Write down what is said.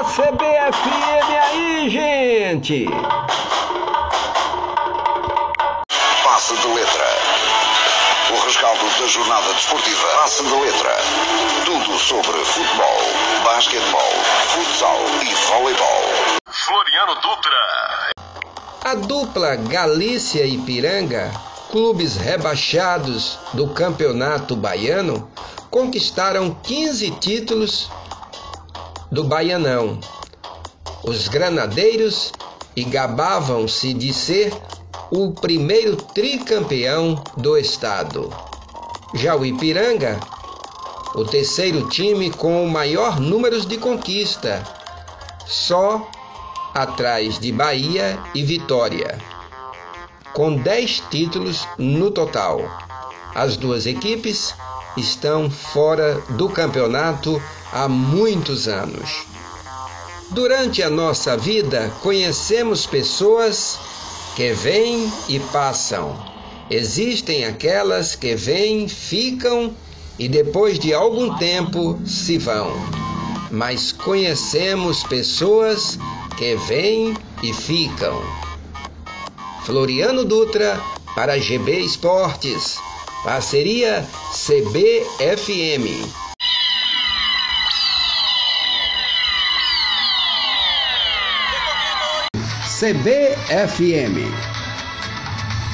da CBFM aí, gente! Passe de letra. O rescaldo da jornada desportiva. Passe de letra. Tudo sobre futebol, basquetebol, futsal e voleibol. Floriano Dutra. A dupla Galícia e Piranga, clubes rebaixados do Campeonato Baiano, conquistaram 15 títulos do Baianão. Os granadeiros e gabavam-se de ser o primeiro tricampeão do estado. Já o Ipiranga, o terceiro time com o maior número de conquista, só atrás de Bahia e Vitória, com 10 títulos no total. As duas equipes estão fora do campeonato há muitos anos. Durante a nossa vida, conhecemos pessoas que vêm e passam. Existem aquelas que vêm, ficam e depois de algum tempo se vão. Mas conhecemos pessoas que vêm e ficam. Floriano Dutra para GB Esportes. Parceria CBFM. CBFM